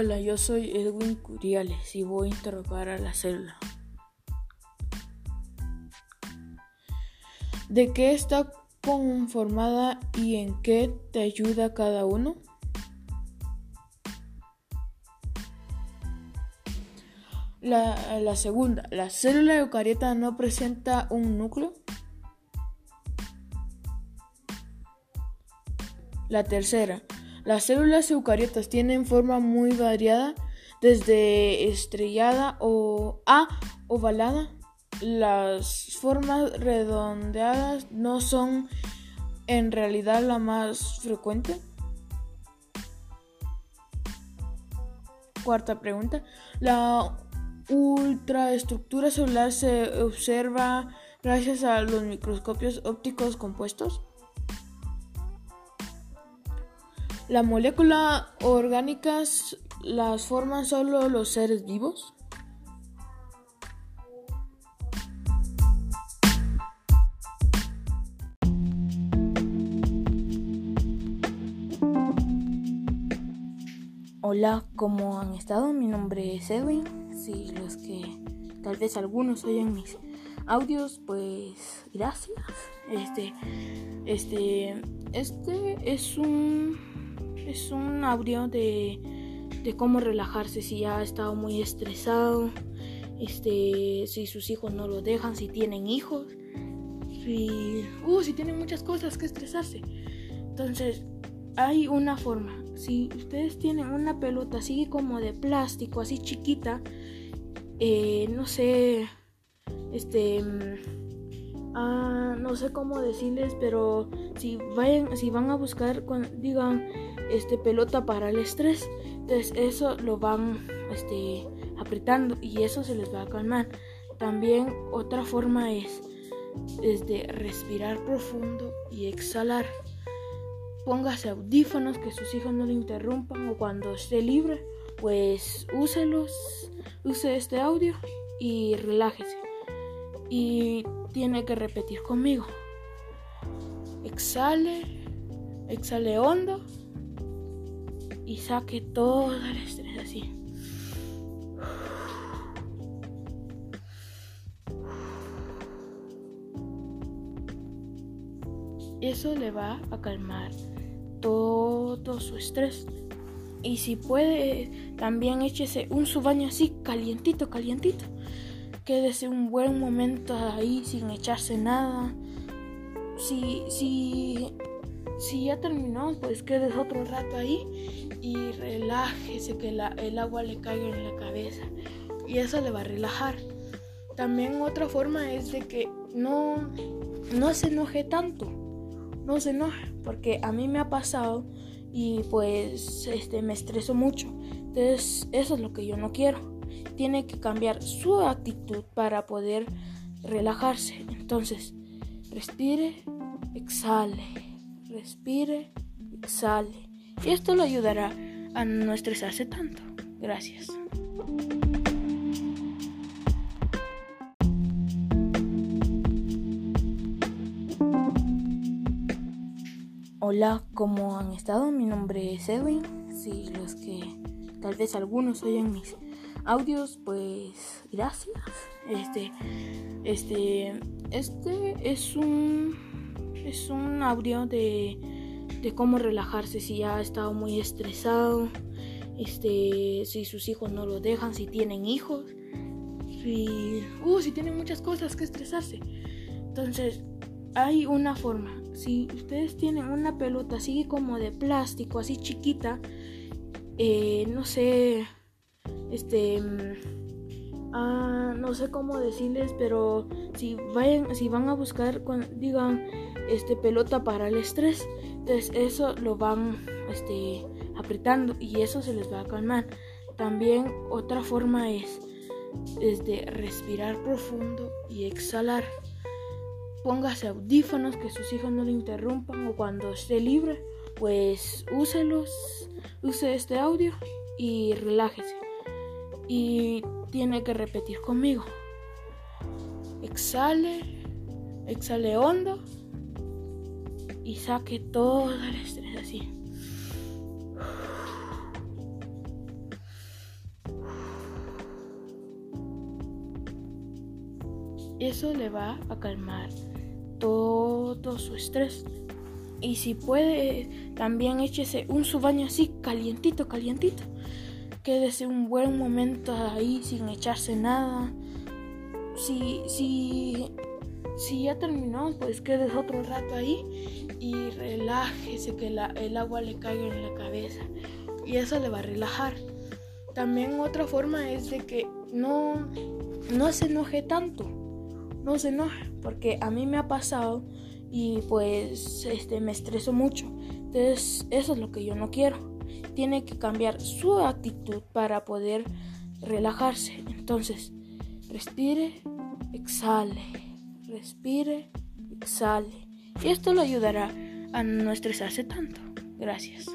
Hola, yo soy Edwin Curiales y voy a interrogar a la célula. ¿De qué está conformada y en qué te ayuda cada uno? La, segunda, ¿la célula eucariota no presenta un núcleo? La tercera, las células eucariotas tienen forma muy variada, desde estrellada o a ovalada. Las formas redondeadas no son en realidad la más frecuente. Cuarta pregunta. La ultraestructura celular se observa gracias a los microscopios ópticos compuestos. ¿La molécula orgánicas las forman solo los seres vivos? Hola, ¿cómo han estado? Mi nombre es Edwin. Si los que tal vez algunos oyen mis audios, pues gracias. Este, este, este es un es un audio de, de cómo relajarse si ya ha estado muy estresado, este, si sus hijos no lo dejan, si tienen hijos, si, uh, si tienen muchas cosas que estresarse. Entonces, hay una forma. Si ustedes tienen una pelota así como de plástico, así chiquita, eh, no sé, este, mm, ah, no sé cómo decirles, pero si vayan, si van a buscar, digan, este, pelota para el estrés. Entonces eso lo van este, apretando y eso se les va a calmar. También otra forma es, de respirar profundo y exhalar. Póngase audífonos que sus hijos no le interrumpan o cuando esté libre, pues úselos, use este audio y relájese. Y tiene que repetir conmigo. Exhale, exhale hondo y saque todo el estrés así. Eso le va a calmar todo su estrés. Y si puede, también échese un su baño así, calientito, calientito. Quédese un buen momento ahí sin echarse nada. Si, si si ya terminó, pues quedes otro rato ahí y relájese, que el agua le caiga en la cabeza. Y eso le va a relajar. También otra forma es de que no, no se enoje tanto. No se enoje, porque a mí me ha pasado y pues este, me estreso mucho. Entonces eso es lo que yo no quiero. Tiene que cambiar su actitud para poder relajarse. Entonces, respire, exhale respire, exhale. Y esto lo ayudará a no estresarse tanto. Gracias. Hola, ¿cómo han estado? Mi nombre es Edwin. Si los que tal vez algunos oyen mis audios, pues gracias. Este, este, este es un es un audio de, de cómo relajarse si ya ha estado muy estresado, este, si sus hijos no lo dejan, si tienen hijos, si, uh, si tienen muchas cosas que estresarse. Entonces, hay una forma. Si ustedes tienen una pelota así como de plástico, así chiquita, eh, no sé, este, mm, ah, no sé cómo decirles, pero si vayan, si van a buscar, digan este, pelota para el estrés. Entonces eso lo van este, apretando y eso se les va a calmar. También otra forma es, es de respirar profundo y exhalar. Póngase audífonos que sus hijos no le interrumpan o cuando esté libre, pues úselos, use este audio y relájese y tiene que repetir conmigo. Exhale, exhale hondo y saque todo el estrés así. Eso le va a calmar todo su estrés. Y si puede, también échese un subaño así, calientito, calientito. Quédese un buen momento ahí sin echarse nada. Si, si, si ya terminó, pues quédese otro rato ahí y relájese, que el agua le caiga en la cabeza. Y eso le va a relajar. También otra forma es de que no, no se enoje tanto. No se enoje, porque a mí me ha pasado y pues este me estreso mucho. Entonces, eso es lo que yo no quiero. Tiene que cambiar su actitud para poder relajarse. Entonces, respire, exhale, respire, exhale. Y esto le ayudará a no estresarse tanto. Gracias.